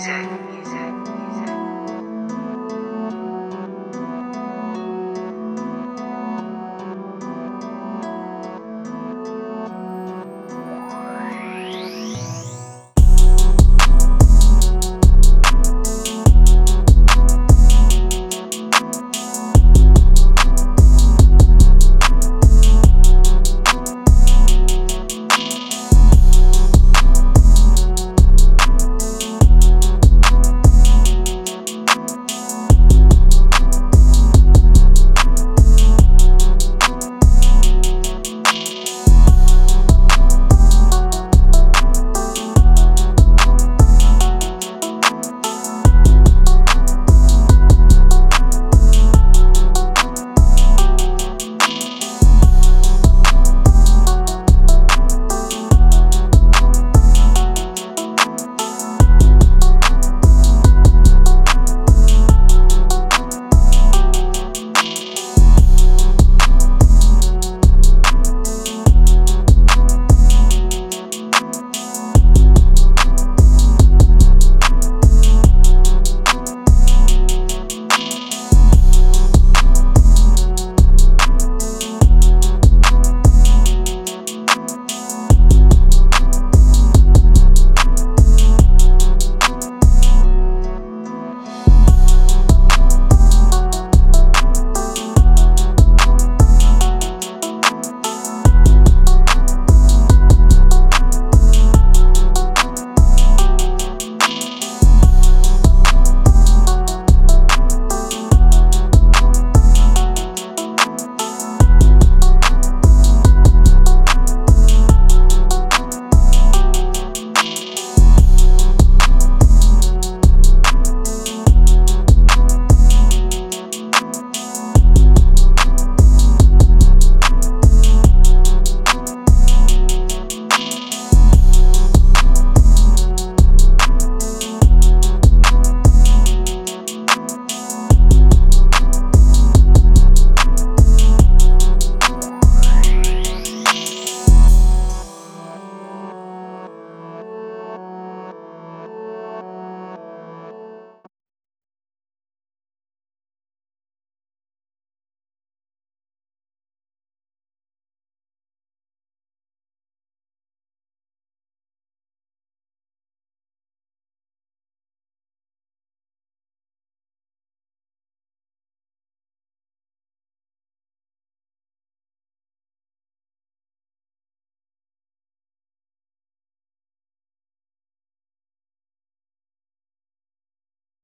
bize.